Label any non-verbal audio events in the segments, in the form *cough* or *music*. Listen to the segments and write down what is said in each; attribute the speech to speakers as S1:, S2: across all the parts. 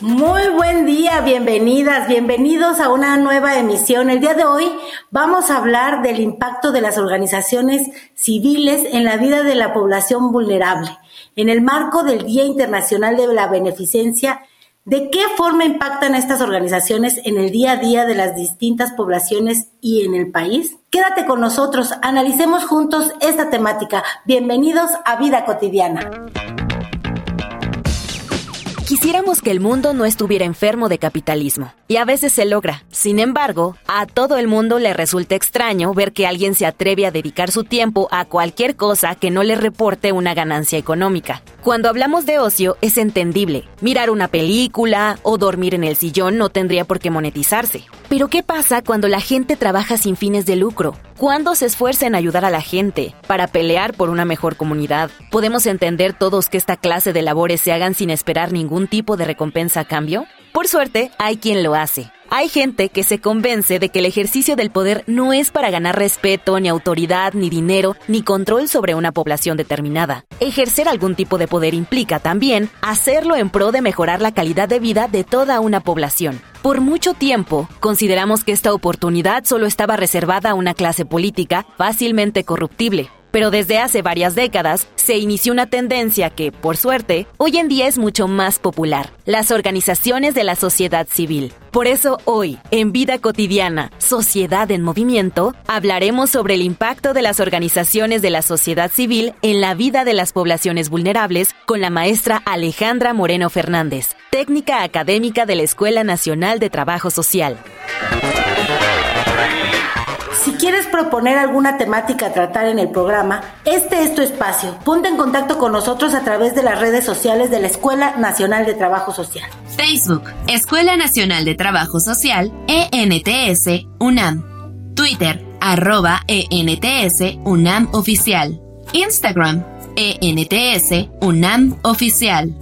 S1: Muy buen día, bienvenidas, bienvenidos a una nueva emisión. El día de hoy vamos a hablar del impacto de las organizaciones civiles en la vida de la población vulnerable, en el marco del Día Internacional de la Beneficencia. ¿De qué forma impactan estas organizaciones en el día a día de las distintas poblaciones y en el país? Quédate con nosotros, analicemos juntos esta temática. Bienvenidos a Vida Cotidiana.
S2: Quisiéramos que el mundo no estuviera enfermo de capitalismo, y a veces se logra. Sin embargo, a todo el mundo le resulta extraño ver que alguien se atreve a dedicar su tiempo a cualquier cosa que no le reporte una ganancia económica. Cuando hablamos de ocio es entendible. Mirar una película o dormir en el sillón no tendría por qué monetizarse. Pero ¿qué pasa cuando la gente trabaja sin fines de lucro? ¿Cuándo se esfuerza en ayudar a la gente para pelear por una mejor comunidad? ¿Podemos entender todos que esta clase de labores se hagan sin esperar ningún tipo de recompensa a cambio? Por suerte, hay quien lo hace. Hay gente que se convence de que el ejercicio del poder no es para ganar respeto, ni autoridad, ni dinero, ni control sobre una población determinada. Ejercer algún tipo de poder implica también hacerlo en pro de mejorar la calidad de vida de toda una población. Por mucho tiempo, consideramos que esta oportunidad solo estaba reservada a una clase política fácilmente corruptible. Pero desde hace varias décadas se inició una tendencia que, por suerte, hoy en día es mucho más popular, las organizaciones de la sociedad civil. Por eso hoy, en Vida Cotidiana, Sociedad en Movimiento, hablaremos sobre el impacto de las organizaciones de la sociedad civil en la vida de las poblaciones vulnerables con la maestra Alejandra Moreno Fernández, técnica académica de la Escuela Nacional de Trabajo Social.
S1: Si quieres proponer alguna temática a tratar en el programa, este es tu espacio. Ponte en contacto con nosotros a través de las redes sociales de la Escuela Nacional de Trabajo Social.
S3: Facebook, Escuela Nacional de Trabajo Social, ENTS, UNAM. Twitter, arroba ENTS, UNAM Oficial. Instagram, ENTS, UNAM Oficial.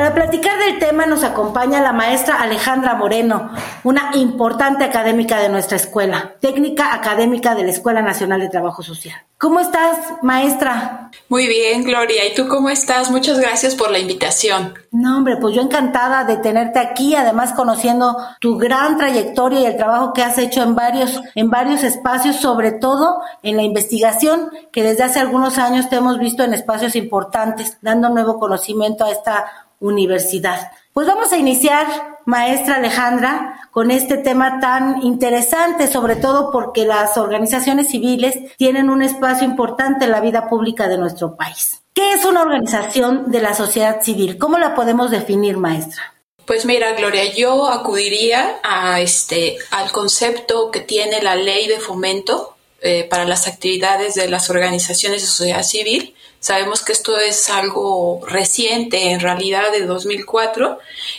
S1: Para platicar del tema nos acompaña la maestra Alejandra Moreno, una importante académica de nuestra escuela, técnica académica de la Escuela Nacional de Trabajo Social. ¿Cómo estás, maestra?
S4: Muy bien, Gloria. ¿Y tú cómo estás? Muchas gracias por la invitación.
S1: No, hombre, pues yo encantada de tenerte aquí, además conociendo tu gran trayectoria y el trabajo que has hecho en varios, en varios espacios, sobre todo en la investigación, que desde hace algunos años te hemos visto en espacios importantes, dando nuevo conocimiento a esta universidad. Pues vamos a iniciar, maestra Alejandra, con este tema tan interesante, sobre todo porque las organizaciones civiles tienen un espacio importante en la vida pública de nuestro país. ¿Qué es una organización de la sociedad civil? ¿Cómo la podemos definir, maestra?
S4: Pues mira, Gloria, yo acudiría a este al concepto que tiene la ley de fomento eh, para las actividades de las organizaciones de sociedad civil, Sabemos que esto es algo reciente, en realidad de 2004,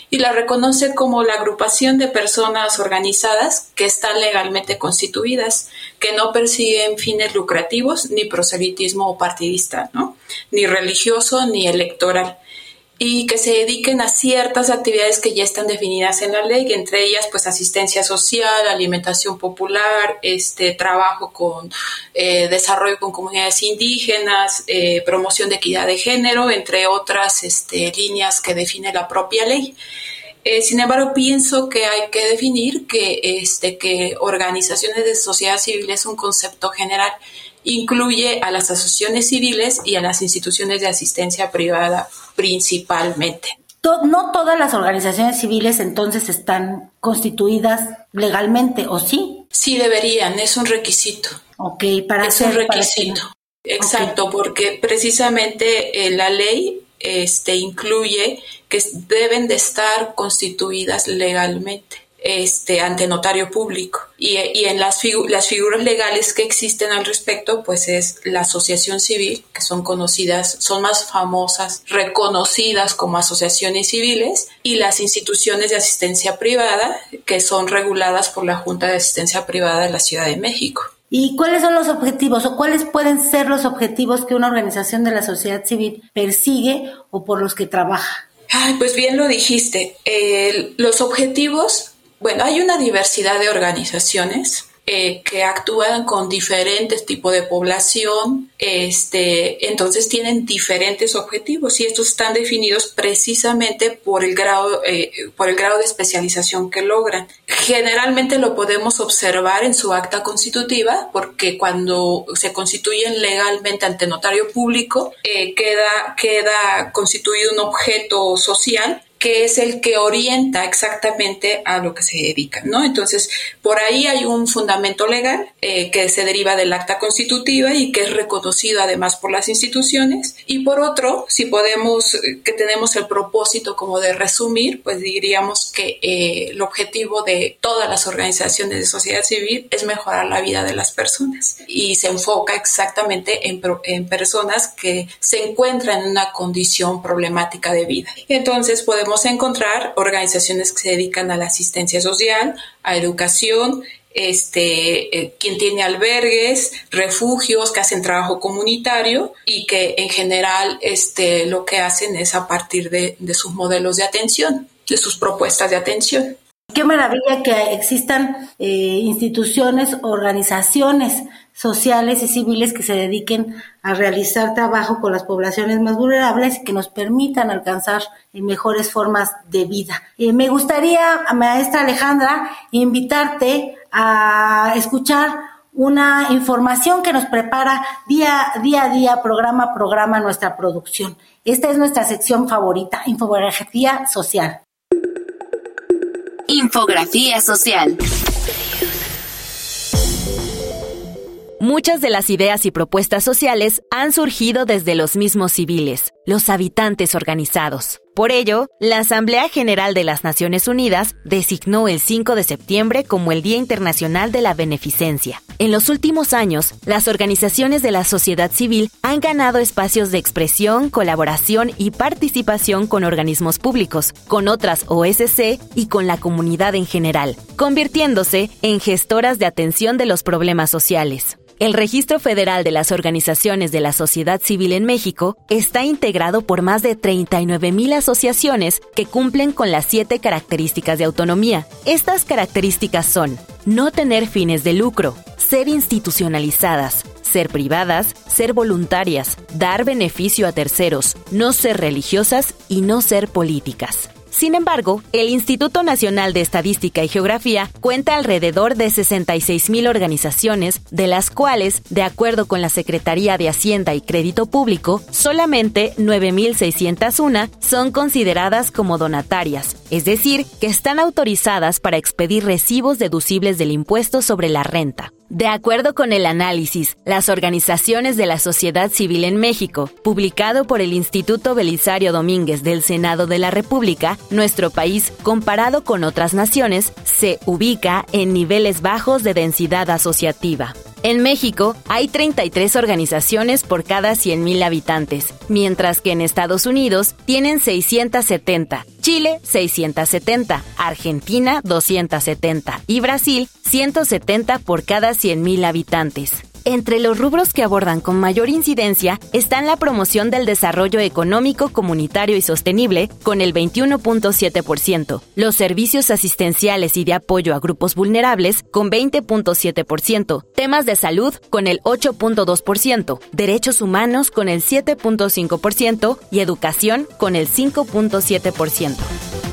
S4: y la reconoce como la agrupación de personas organizadas que están legalmente constituidas, que no persiguen fines lucrativos ni proselitismo partidista, ¿no? ni religioso ni electoral y que se dediquen a ciertas actividades que ya están definidas en la ley, entre ellas pues asistencia social, alimentación popular, este trabajo con eh, desarrollo con comunidades indígenas, eh, promoción de equidad de género, entre otras este, líneas que define la propia ley. Eh, sin embargo, pienso que hay que definir que, este, que organizaciones de sociedad civil es un concepto general incluye a las asociaciones civiles y a las instituciones de asistencia privada principalmente.
S1: No todas las organizaciones civiles entonces están constituidas legalmente, ¿o sí?
S4: Sí deberían, es un requisito.
S1: Ok, para
S4: Es un requisito. Exacto, porque precisamente eh, la ley este, incluye que deben de estar constituidas legalmente. Este, ante notario público. Y, en las, las figuras legales que existen al respecto, pues es la asociación civil, que son conocidas, son más famosas, reconocidas como asociaciones civiles, y las instituciones de asistencia privada, que son reguladas por la Junta de Asistencia Privada de la Ciudad de México.
S1: ¿Y cuáles son los objetivos o cuáles pueden ser los objetivos que una organización de la sociedad civil persigue o por los que trabaja?
S4: Ay, pues bien lo dijiste. los objetivos, bueno, hay una diversidad de organizaciones eh, que actúan con diferentes tipos de población, este, entonces tienen diferentes objetivos y estos están definidos precisamente por el grado, eh, por el grado de especialización que logran. Generalmente lo podemos observar en su acta constitutiva porque cuando se constituyen legalmente ante notario público eh, queda, queda constituido un objeto social que es el que orienta exactamente a lo que se dedica, ¿no? Entonces, por ahí hay un fundamento legal eh, que se deriva del acta constitutiva y que es reconocido además por las instituciones. Y por otro, si podemos, que tenemos el propósito como de resumir, pues diríamos que eh, el objetivo de todas las organizaciones de sociedad civil es mejorar la vida de las personas y se enfoca exactamente en, en personas que se encuentran en una condición problemática de vida. Entonces, podemos encontrar organizaciones que se dedican a la asistencia social, a educación, este, eh, quien tiene albergues, refugios, que hacen trabajo comunitario y que en general este, lo que hacen es a partir de, sus modelos de atención, de sus propuestas de atención.
S1: Qué maravilla que existan eh, instituciones, organizaciones sociales y civiles que se dediquen a realizar trabajo con las poblaciones más vulnerables y que nos permitan alcanzar eh, mejores formas de vida. Eh, me gustaría, maestra Alejandra, invitarte a escuchar una información que nos prepara día, día a día, programa a programa, nuestra producción. Esta es nuestra sección favorita, infografía social.
S3: Infografía social.
S2: Muchas de las ideas y propuestas sociales han surgido desde los mismos civiles, los habitantes organizados. Por ello, la Asamblea General de las Naciones Unidas designó el 5 de septiembre como el Día Internacional de la Beneficencia. En los últimos años, las organizaciones de la sociedad civil han ganado espacios de expresión, colaboración y participación con organismos públicos, con otras OSC y con la comunidad en general, convirtiéndose en gestoras de atención de los problemas sociales. El Registro Federal de las Organizaciones de la Sociedad Civil en México está integrado por más de 39.000 asociaciones que cumplen con las siete características de autonomía. Estas características son no tener fines de lucro, ser institucionalizadas, ser privadas, ser voluntarias, dar beneficio a terceros, no ser religiosas y no ser políticas. Sin embargo, el Instituto Nacional de Estadística y Geografía cuenta alrededor de 66.000 organizaciones, de las cuales, de acuerdo con la Secretaría de Hacienda y Crédito Público, solamente 9.601 son consideradas como donatarias, es decir, que están autorizadas para expedir recibos deducibles del impuesto sobre la renta. De acuerdo con el análisis, las organizaciones de la sociedad civil en México, publicado por el Instituto Belisario Domínguez del Senado de la República, nuestro país, comparado con otras naciones, se ubica en niveles bajos de densidad asociativa. En México hay 33 organizaciones por cada 100.000 habitantes, mientras que en Estados Unidos tienen 670, Chile 670, Argentina 270 y Brasil 170 por cada 100.000 habitantes. Entre los rubros que abordan con mayor incidencia están la promoción del desarrollo económico, comunitario y sostenible, con el 21.7%, los servicios asistenciales y de apoyo a grupos vulnerables, con 20.7%, temas de salud, con el 8.2%, derechos humanos, con el 7.5% y educación, con el 5.7%.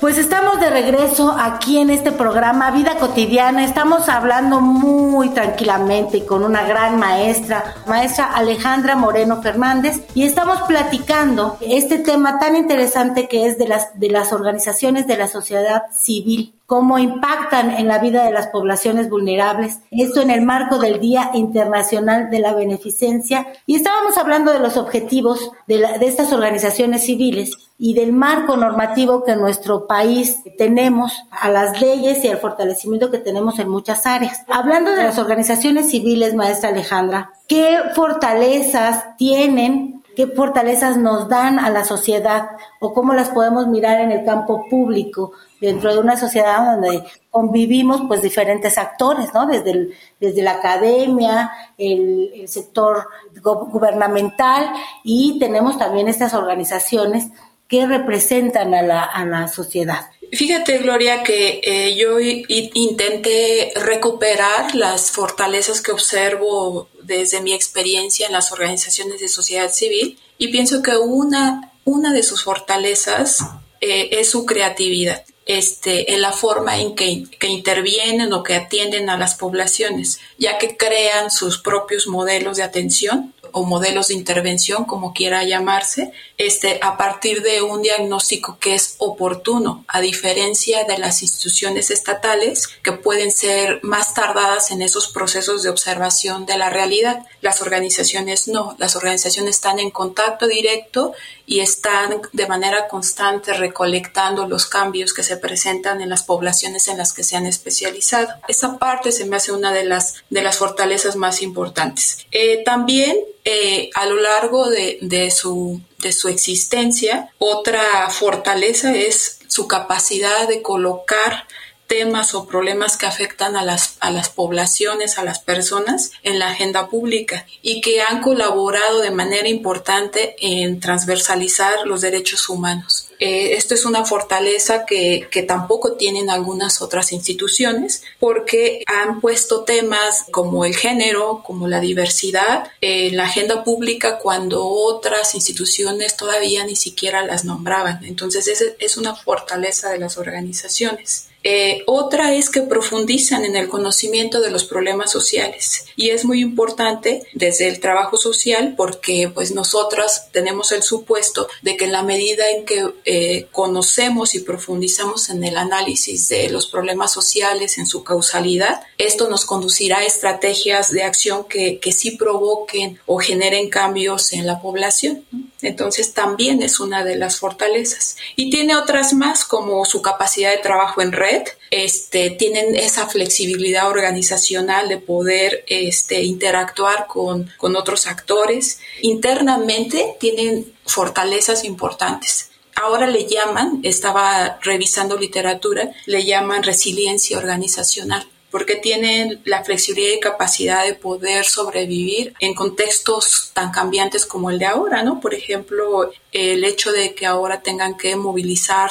S1: Pues estamos de regreso aquí en este programa Vida Cotidiana. Estamos hablando muy tranquilamente y con una gran maestra, maestra Alejandra Moreno Fernández, y estamos platicando este tema tan interesante que es de las, de las organizaciones de la sociedad civil cómo impactan en la vida de las poblaciones vulnerables. Esto en el marco del Día Internacional de la Beneficencia. Y estábamos hablando de los objetivos de, de estas organizaciones civiles y del marco normativo que nuestro país tenemos, a las leyes y al fortalecimiento que tenemos en muchas áreas. Hablando de las organizaciones civiles, maestra Alejandra, ¿qué fortalezas tienen qué fortalezas nos dan a la sociedad o cómo las podemos mirar en el campo público dentro de una sociedad donde convivimos pues diferentes actores, ¿no? Desde, desde la academia, el, sector gubernamental y tenemos también estas organizaciones que representan a la, a la sociedad.
S4: Fíjate, Gloria, que eh, yo intenté recuperar las fortalezas que observo desde mi experiencia en las organizaciones de sociedad civil y pienso que una, una de sus fortalezas eh, es su creatividad. Este, en la forma en que, que, intervienen o que atienden a las poblaciones, ya que crean sus propios modelos de atención o modelos de intervención, como quiera llamarse, este, a partir de un diagnóstico que es oportuno, a diferencia de las instituciones estatales que pueden ser más tardadas en esos procesos de observación de la realidad. Las organizaciones no, las organizaciones están en contacto directo y están de manera constante recolectando los cambios que se presentan en las poblaciones en las que se han especializado. Esa parte se me hace una de las, de las fortalezas más importantes. Eh, también eh, a lo largo de, de, su, de su existencia, otra fortaleza es su capacidad de colocar temas o problemas que afectan a las, a las poblaciones, a las personas en la agenda pública y que han colaborado de manera importante en transversalizar los derechos humanos. Eh, esto es una fortaleza que, que, tampoco tienen algunas otras instituciones porque han puesto temas como el género, como la diversidad en la agenda pública cuando otras instituciones todavía ni siquiera las nombraban. Entonces, esa es una fortaleza de las organizaciones. Eh, otra es que profundizan en el conocimiento de los problemas sociales y es muy importante desde el trabajo social porque pues nosotras tenemos el supuesto de que en la medida en que eh, conocemos y profundizamos en el análisis de los problemas sociales en su causalidad, esto nos conducirá a estrategias de acción que, que sí provoquen o generen cambios en la población. Entonces también es una de las fortalezas. Y tiene otras más como su capacidad de trabajo en red, este, tienen esa flexibilidad organizacional de poder este, interactuar con, con otros actores. Internamente tienen fortalezas importantes. Ahora le llaman, estaba revisando literatura, le llaman resiliencia organizacional porque tienen la flexibilidad y capacidad de poder sobrevivir en contextos tan cambiantes como el de ahora, ¿no? Por ejemplo, el hecho de que ahora tengan que movilizar,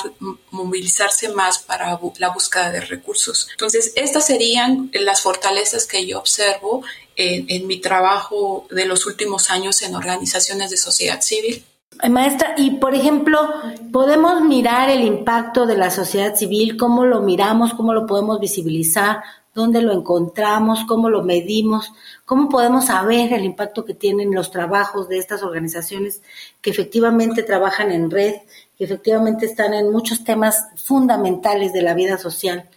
S4: movilizarse más para la búsqueda de recursos. Entonces, estas serían las fortalezas que yo observo en, en mi trabajo de los últimos años en organizaciones de sociedad civil.
S1: Maestra, y por ejemplo, podemos mirar el impacto de la sociedad civil, cómo lo miramos, cómo lo podemos visibilizar, dónde lo encontramos, cómo lo medimos, cómo podemos saber el impacto que tienen los trabajos de estas organizaciones que efectivamente trabajan en red, que efectivamente están en muchos temas fundamentales de la vida social,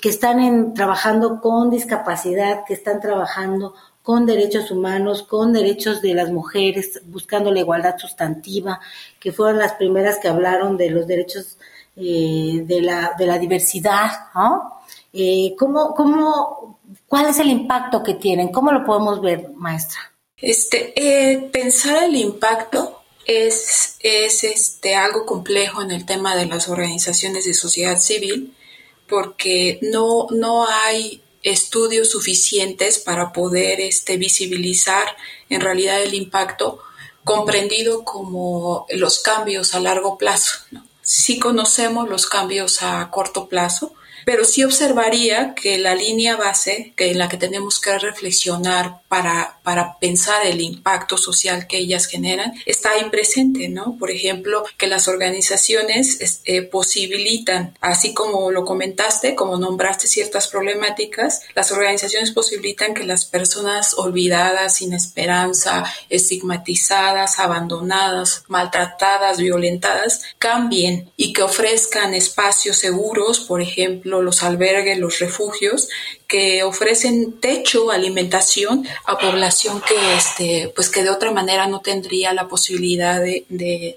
S1: que están trabajando con discapacidad, que están trabajando con derechos humanos, con derechos de las mujeres, buscando la igualdad sustantiva, que fueron las primeras que hablaron de los derechos eh, de, la, de la diversidad, ¿no? Eh, ¿cómo, cómo, ¿Cuál es el impacto que tienen? ¿Cómo lo podemos ver, maestra?
S4: Este, eh, pensar el impacto es, es este, algo complejo en el tema de las organizaciones de sociedad civil porque no, no hay estudios suficientes para poder este, visibilizar en realidad el impacto comprendido como los cambios a largo plazo. ¿no? Sí conocemos los cambios a corto plazo, pero sí observaría que la línea base que en la que tenemos que reflexionar para, para pensar el impacto social que ellas generan está ahí presente, ¿no? Por ejemplo, que las organizaciones eh, posibilitan, así como lo comentaste, como nombraste ciertas problemáticas, las organizaciones posibilitan que las personas olvidadas, sin esperanza, estigmatizadas, abandonadas, maltratadas, violentadas, cambien y que ofrezcan espacios seguros, por ejemplo, los albergues, los refugios, que ofrecen techo, alimentación a población que, este, pues que de otra manera no tendría la posibilidad de,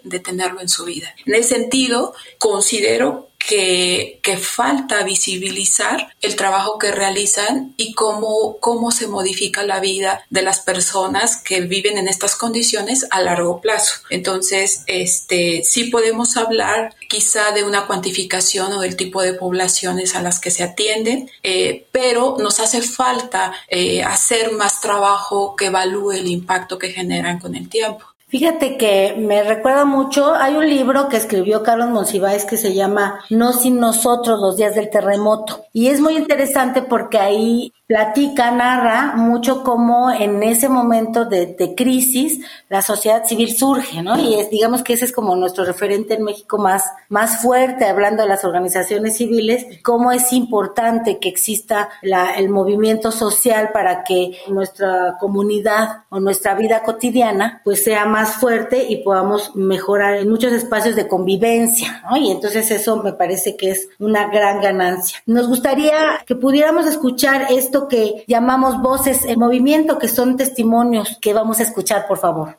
S4: de tenerlo en su vida. En ese sentido, considero que, que, falta visibilizar el trabajo que realizan y cómo, cómo se modifica la vida de las personas que viven en estas condiciones a largo plazo. Entonces, este, sí podemos hablar quizá de una cuantificación o del tipo de poblaciones a las que se atienden, eh, pero nos hace falta eh, hacer más trabajo que evalúe el impacto que generan con el tiempo.
S1: Fíjate que me recuerda mucho, hay un libro que escribió Carlos Monsiváis que se llama No sin nosotros, los días del terremoto. Y es muy interesante porque ahí platica, narra mucho cómo en ese momento de, crisis la sociedad civil surge, ¿no? Y es, digamos que ese es como nuestro referente en México más, más fuerte, hablando de las organizaciones civiles, cómo es importante que exista la, el movimiento social para que nuestra comunidad o nuestra vida cotidiana pues sea más fuerte y podamos mejorar en muchos espacios de convivencia. Y entonces eso me parece que es una gran ganancia. Nos gustaría que pudiéramos escuchar esto que llamamos voces en movimiento, que son testimonios que vamos a escuchar, por favor.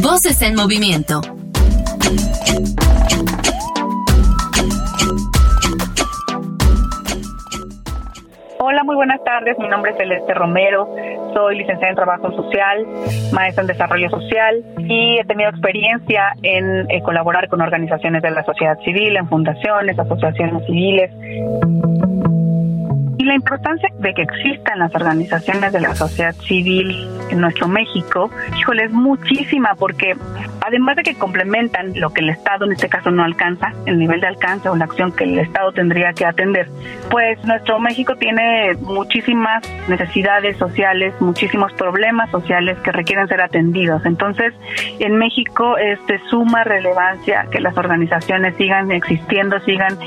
S3: Voces en movimiento.
S5: Muy buenas tardes. Mi nombre es Celeste Romero. Soy licenciada en Trabajo Social, maestra en Desarrollo Social y he tenido experiencia en eh, colaborar con organizaciones de la sociedad civil, en fundaciones, asociaciones civiles y la importancia de que existan las organizaciones de la sociedad civil en nuestro México, híjole, es muchísima porque además de que complementan lo que el Estado en este caso no alcanza, el nivel de alcance o la acción que el Estado tendría que atender, pues nuestro México tiene muchísimas necesidades sociales, muchísimos problemas sociales que requieren ser atendidos. Entonces, en México es de suma relevancia que las organizaciones sigan existiendo, sigan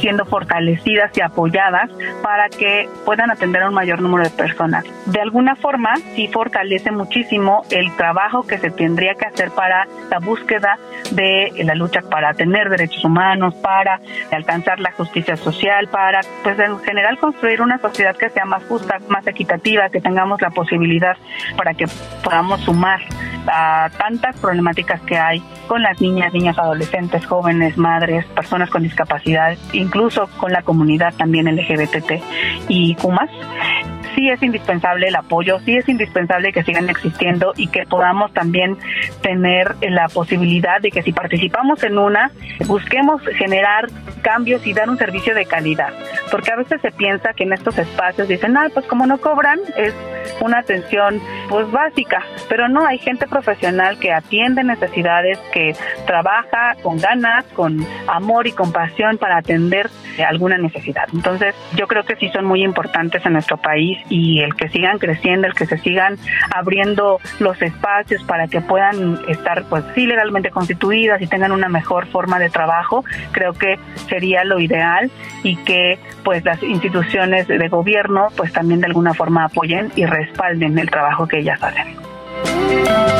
S5: siendo fortalecidas y apoyadas para que puedan atender a un mayor número de personas. De alguna forma, sí fortalece muchísimo el trabajo que se tendría que hacer para la búsqueda de la lucha para tener derechos humanos, para alcanzar la justicia social, para, pues en general, construir una sociedad que sea más justa, más equitativa, que tengamos la posibilidad para que podamos sumar a tantas problemáticas que hay con las niñas, niños, adolescentes, jóvenes, madres, personas con discapacidad, incluso con la comunidad también LGBT y CUMAS sí es indispensable el apoyo, sí es indispensable que sigan existiendo y que podamos también tener la posibilidad de que si participamos en una, busquemos generar cambios y dar un servicio de calidad. Porque a veces se piensa que en estos espacios dicen, ah, pues como no cobran, es una atención pues básica, pero no, hay gente profesional que atiende necesidades, que trabaja con ganas, con amor y compasión para atender alguna necesidad. Entonces, yo creo que sí son muy importantes en nuestro país y el que sigan creciendo, el que se sigan abriendo los espacios para que puedan estar pues sí legalmente constituidas y tengan una mejor forma de trabajo, creo que sería lo ideal y que pues las instituciones de gobierno pues también de alguna forma apoyen y respalden el trabajo que ellas hacen.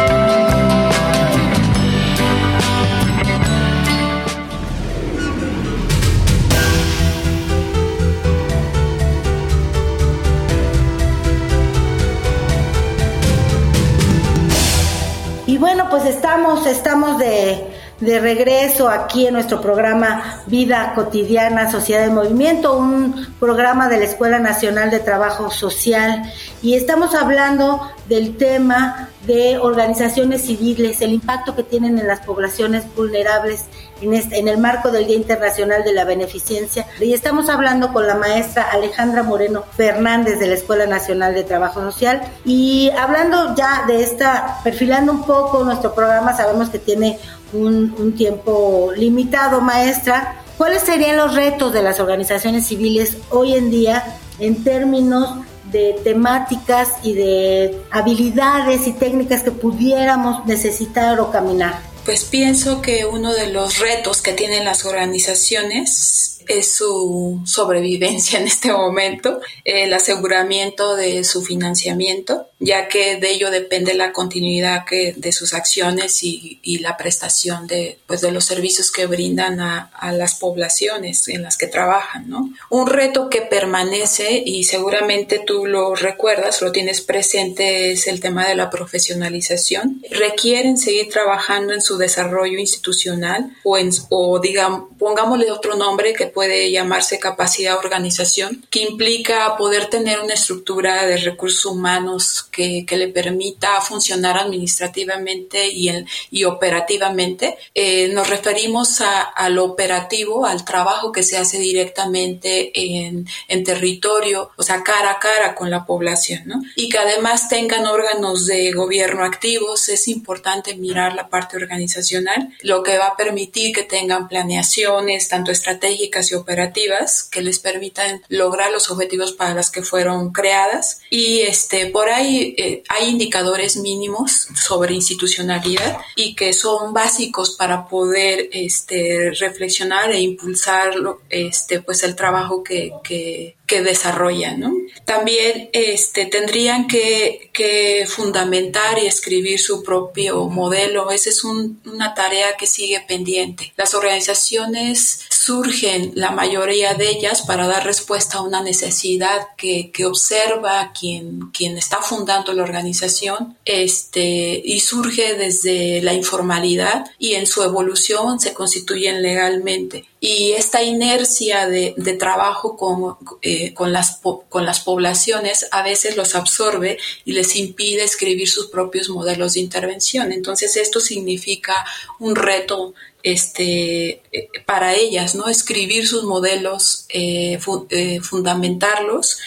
S1: Bueno, pues estamos, estamos de, de regreso aquí en nuestro programa Vida Cotidiana, Sociedad de Movimiento, un programa de la Escuela Nacional de Trabajo Social. Y estamos hablando del tema de organizaciones civiles, el impacto que tienen en las poblaciones vulnerables en, este, en el marco del Día Internacional de la Beneficencia. Y estamos hablando con la maestra Alejandra Moreno Fernández de la Escuela Nacional de Trabajo Social. Y hablando ya de esta, perfilando un poco nuestro programa, sabemos que tiene un tiempo limitado, maestra. ¿Cuáles serían los retos de las organizaciones civiles hoy en día en términos de temáticas y de habilidades y técnicas que pudiéramos necesitar o caminar?
S4: Pues pienso que uno de los retos que tienen las organizaciones es su sobrevivencia en este momento, el aseguramiento de su financiamiento ya que de ello depende la continuidad de sus acciones y, la prestación de, pues, de los servicios que brindan a, las poblaciones en las que trabajan. Un reto que permanece, y seguramente tú lo recuerdas, lo tienes presente, es el tema de la profesionalización. Requieren seguir trabajando en su desarrollo institucional o, en, digamos, pongámosle otro nombre que puede llamarse capacidad organización, que implica poder tener una estructura de recursos humanos que, que le permita funcionar administrativamente y, el, y operativamente. Eh, nos referimos a, al operativo, al trabajo que se hace directamente en, en, territorio, o sea, cara a cara con la población, ¿no? Y que además tengan órganos de gobierno activos, es importante mirar la parte organizacional, lo que va a permitir que tengan planeaciones, tanto estratégicas y operativas, que les permitan lograr los objetivos para los que fueron creadas. Y este, por ahí eh, hay indicadores mínimos sobre institucionalidad y que son básicos para poder este, reflexionar e impulsar este, pues el trabajo que, que, que desarrollan. ¿no? También este, tendrían que, que, fundamentar y escribir su propio modelo. Esa es un, una tarea que sigue pendiente. Las organizaciones surgen, la mayoría de ellas, para dar respuesta a una necesidad que, que observa quien, quien está fundando la organización este, y surge desde la informalidad y en su evolución se constituyen legalmente y esta inercia de, de trabajo con, eh, con, las, con las poblaciones a veces los absorbe y les impide escribir sus propios modelos de intervención. Entonces esto significa un reto este, eh, para ellas, ¿no? Escribir sus modelos, eh, eh, fundamentarlos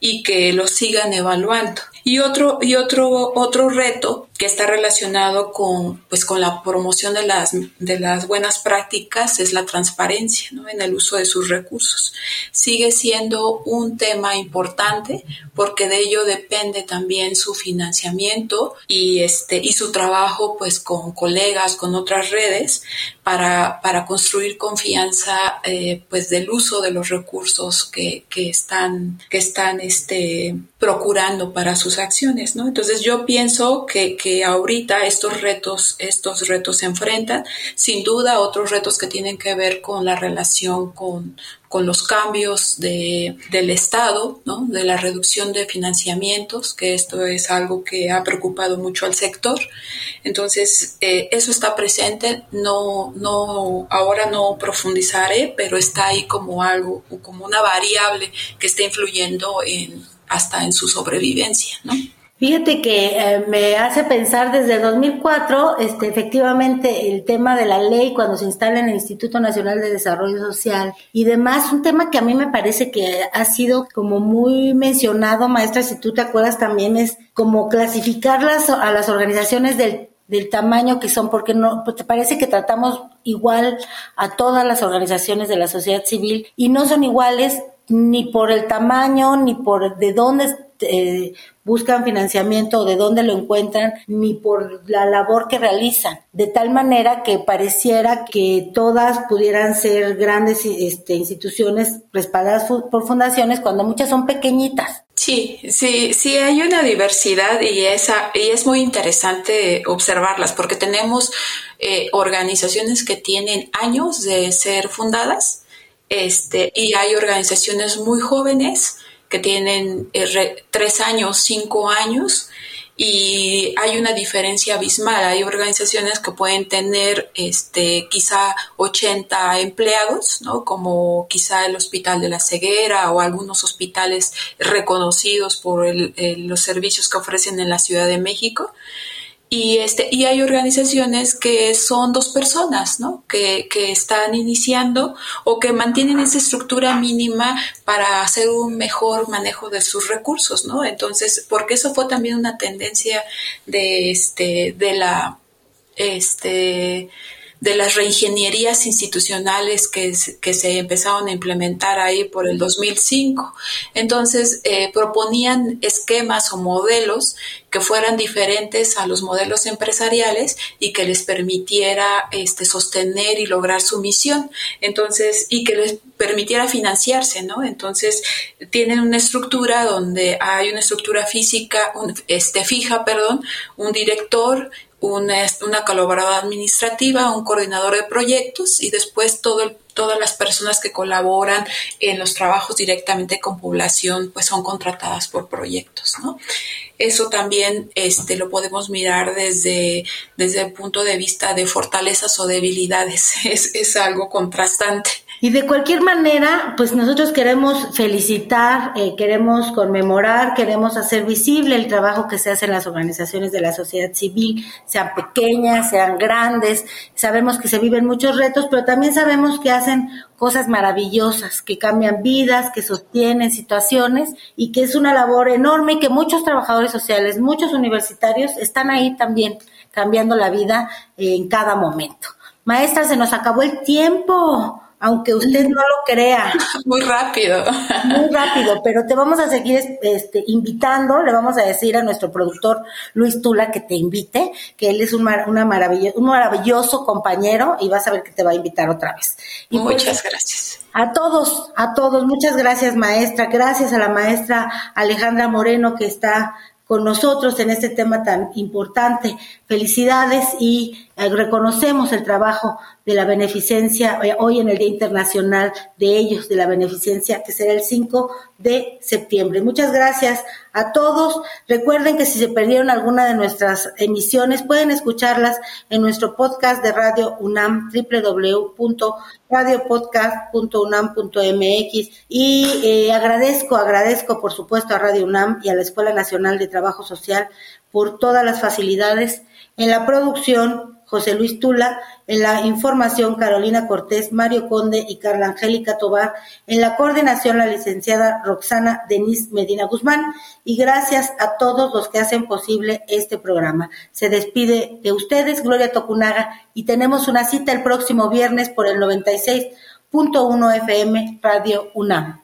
S4: y que los sigan evaluando. Y otro, y otro, otro reto que está relacionado con, pues, con la promoción de las, de las buenas prácticas es la transparencia ¿no? en el uso de sus recursos. Sigue siendo un tema importante porque de ello depende también su financiamiento y, este, y su trabajo pues, con colegas, con otras redes para, para construir confianza eh, pues, del uso de los recursos que, que están, que están este, procurando para sus acciones. ¿no? Entonces yo pienso que que ahorita estos retos, estos retos se enfrentan. Sin duda, otros retos que tienen que ver con la relación con, con los cambios de, del Estado, ¿no? de la reducción de financiamientos, que esto es algo que ha preocupado mucho al sector. Entonces, eh, eso está presente, no, no, ahora no profundizaré, pero está ahí como algo, como una variable que está influyendo en, hasta en su sobrevivencia, ¿no?
S1: Fíjate que eh, me hace pensar desde 2004, este, efectivamente, el tema de la ley cuando se instala en el Instituto Nacional de Desarrollo Social y demás, un tema que a mí me parece que ha sido como muy mencionado, maestra, si tú te acuerdas también, es como clasificarlas a las organizaciones del del tamaño que son, porque no, pues te parece que tratamos igual a todas las organizaciones de la sociedad civil y no son iguales ni por el tamaño, ni por de dónde eh, buscan financiamiento de dónde lo encuentran, ni por la labor que realizan. De tal manera que pareciera que todas pudieran ser grandes este, instituciones respaldadas por fundaciones cuando muchas son pequeñitas.
S4: Sí, sí, sí hay una diversidad y, esa, y es muy interesante observarlas porque tenemos eh, organizaciones que tienen años de ser fundadas este, y hay organizaciones muy jóvenes que tienen eh, tres años, cinco años, y hay una diferencia abismal. Hay organizaciones que pueden tener este, quizá 80 empleados, ¿no? como quizá el Hospital de la Ceguera o algunos hospitales reconocidos por los servicios que ofrecen en la Ciudad de México. Y, este, y hay organizaciones que son dos personas, ¿no? Que, que están iniciando o que mantienen esa estructura mínima para hacer un mejor manejo de sus recursos, ¿no? Entonces, porque eso fue también una tendencia de, este, de la, este, de las reingenierías institucionales que, que se empezaron a implementar ahí por el 2005. Entonces, eh, proponían esquemas o modelos que fueran diferentes a los modelos empresariales y que les permitiera este, sostener y lograr su misión. Entonces, y que les permitiera financiarse, ¿no? Entonces, tienen una estructura donde hay una estructura física, este, fija, perdón, un director, una, una colaboradora administrativa, un coordinador de proyectos y después todo todas las personas que colaboran en los trabajos directamente con población pues son contratadas por proyectos, ¿no? Eso también este, lo podemos mirar desde, desde el punto de vista de fortalezas o debilidades. *laughs* Es, es algo contrastante.
S1: Y de cualquier manera, pues nosotros queremos felicitar, eh, queremos conmemorar, queremos hacer visible el trabajo que se hace en las organizaciones de la sociedad civil, sean pequeñas, sean grandes. Sabemos que se viven muchos retos, pero también sabemos que hacen cosas maravillosas, que cambian vidas, que sostienen situaciones y que es una labor enorme y que muchos trabajadores sociales, muchos universitarios están ahí también cambiando la vida en cada momento. Maestra, se nos acabó el tiempo aunque usted no lo crea. *laughs*
S4: Muy rápido.
S1: Muy rápido, pero te vamos a seguir este, invitando, le vamos a decir a nuestro productor Luis Tula que te invite, que él es un, una maravilloso, un maravilloso compañero y vas a ver que te va a invitar otra vez.
S4: Y pues, muchas gracias.
S1: A todos, a todos, muchas gracias maestra, gracias a la maestra Alejandra Moreno que está con nosotros en este tema tan importante. Felicidades y reconocemos el trabajo de la beneficencia eh, hoy en el Día Internacional de ellos, de la beneficencia, que será el 5 de septiembre. Muchas gracias a todos. Recuerden que si se perdieron alguna de nuestras emisiones, pueden escucharlas en nuestro podcast de Radio UNAM, www.radiopodcast.unam.mx. Y eh, agradezco, agradezco por supuesto a Radio UNAM y a la Escuela Nacional de Trabajo Social por todas las facilidades en la producción José Luis Tula, en la información Carolina Cortés, Mario Conde y Carla Angélica Tobar, en la coordinación la licenciada Roxana Denise Medina Guzmán y gracias a todos los que hacen posible este programa. Se despide de ustedes Gloria Tocunaga y tenemos una cita el próximo viernes por el 96.1 FM Radio UNAM.